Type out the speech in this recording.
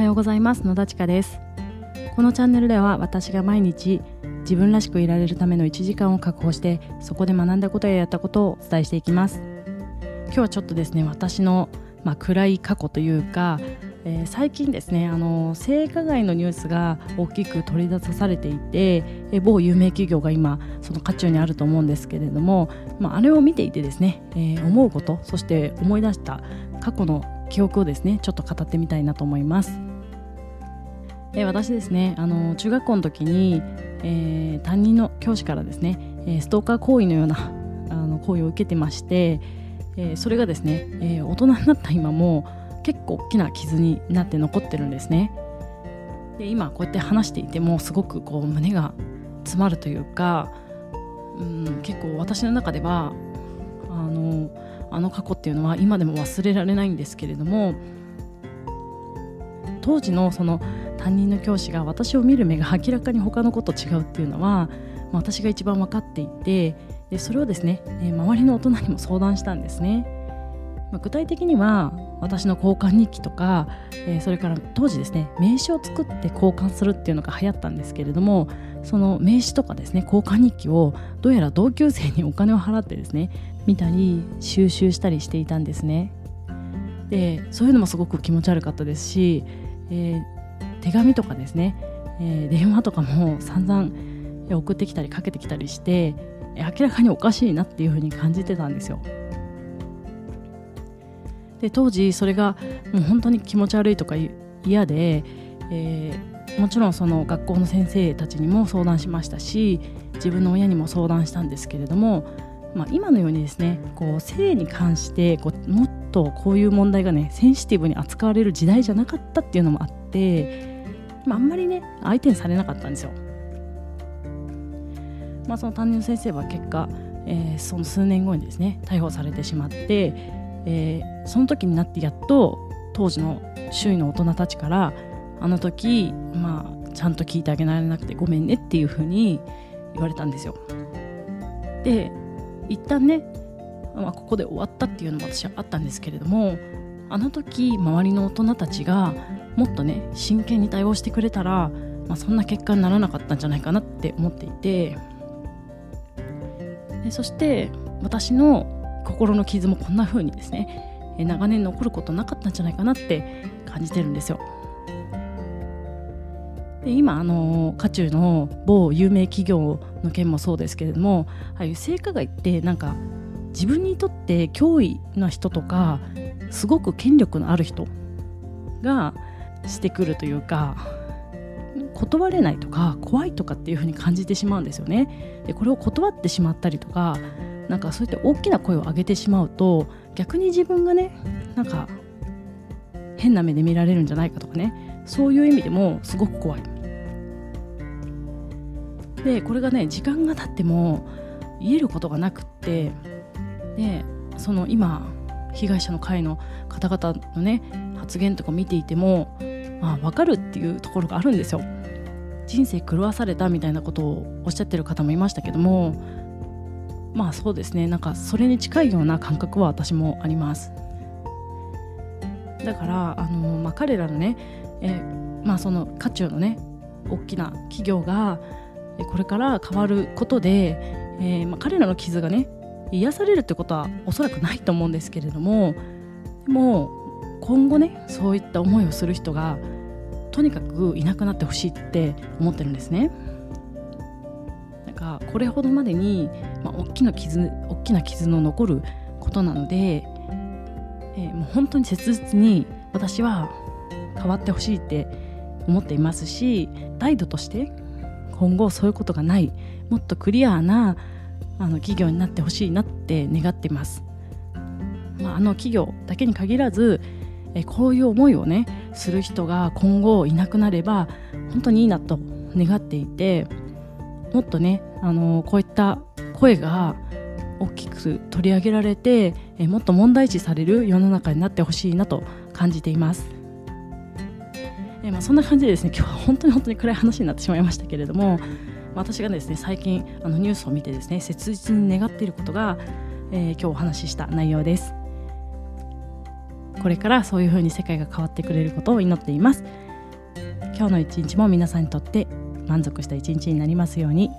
はようございます。野田千佳です。このチャンネルでは私が毎日自分らしくいられるための1時間を確保してそこで学んだことややったことをお伝えしていきます。今日はちょっとですね私の、まあ、暗い過去というか、えー、最近ですねあの性加害のニュースが大きく取り出されていて、え、某有名企業が今その渦中にあると思うんですけれども、まあ、あれを見ていてですね、えー、思うことそして思い出した過去の記憶をですねちょっと語ってみたいなと思います。え私ですねあの中学校の時に、えー、担任の教師からですね、え、ストーカー行為のような あの行為を受けてまして、えー、それがですね、え大人になった今も結構大きな傷になって残ってるんですね。で今こうやって話していてもすごくこう胸が詰まるというか、うん、結構私の中ではあのあの過去っていうのは今でも忘れられないんですけれども当時のその担任の教師が私を見る目が明らかに他の子と違うっていうのは、まあ、私が一番分かっていてでそれをですね、えー、周りの大人にも相談したんですね。まあ、具体的には私の交換日記とか、えー、それから当時ですね名刺を作って交換するっていうのが流行ったんですけれどもその名刺とかですね交換日記をどうやら同級生にお金を払ってですね見たり収集したりしていたんですねでそういうのもすごく気持ち悪かったですし、えー、手紙とかですね、えー、電話とかも散々送ってきたりかけてきたりして明らかにおかしいなっていうふうに感じてたんですよ。で当時それがもう本当に気持ち悪いとか嫌で、えー、もちろんその学校の先生たちにも相談しましたし自分の親にも相談したんですけれども、まあ、今のようにですねこう性に関してこうもっとこういう問題がねセンシティブに扱われる時代じゃなかったっていうのもあって、まあ、あんまりね相手にされなかったんですよ。まあ、その担任の先生は結果、えー、その数年後にですね逮捕されてしまって、えー、その時になってやっと当時の周囲の大人たちからあの時、まあ、ちゃんと聞いてあげられなくてごめんねっていうふうに言われたんですよ。で一旦ねまあ、ここで終わったっていうのも私はあったんですけれどもあの時周りの大人たちがもっとね真剣に対応してくれたら、まあ、そんな結果にならなかったんじゃないかなって思っていてでそして私の心の傷もこんな風にですね長年残ることなかったんじゃないかなって感じてるんですよ。で今あの渦中の某有名企業の件もそうですけれどもああいう性加害ってなんか自分にとって脅威な人とかすごく権力のある人がしてくるというか断れないとか怖いとかっていう風に感じてしまうんですよね。でこれを断ってしまったりとかなんかそういった大きな声を上げてしまうと逆に自分がねなんか変な目で見られるんじゃないかとかねそういう意味でもすごく怖い。でこれがね時間が経っても言えることがなくってでその今被害者の会の方々のね発言とか見ていても、あ、分かるっていうところがあるんですよ。人生狂わされたみたいなことをおっしゃってる方もいましたけども。まあそうですね。なんかそれに近いような感覚は私もあります。だからあの、まあ、彼らのね、えまあその渦中のね大きな企業がこれから変わることで、えーまあ、彼らの傷がね癒されるってことはおそらくないと思うんですけれども。でも今後ねそういった思いをする人がとにかくいなくなってほしいって思ってるんですね。なんかこれほどまでに、まあ、大きな傷大きな傷の残ることなので、えー、もう本当に切実に私は変わってほしいって思っていますし態度として今後そういうことがないもっとクリアなあの企業になってほしいなって願ってます。まあ、あの企業だけに限らずえこういう思いをねする人が今後いなくなれば本当にいいなと願っていてもっとねあのこういった声が大きく取り上げられてえもっと問題視される世の中になってほしいなと感じています。えまあ、そんな感じでですね今日は本当に本当に暗い話になってしまいましたけれども私がですね最近あのニュースを見てですね切実に願っていることが、えー、今日お話しした内容ですこれからそういう風に世界が変わってくれることを祈っています。今日の一日も皆さんにとって満足した一日になりますように。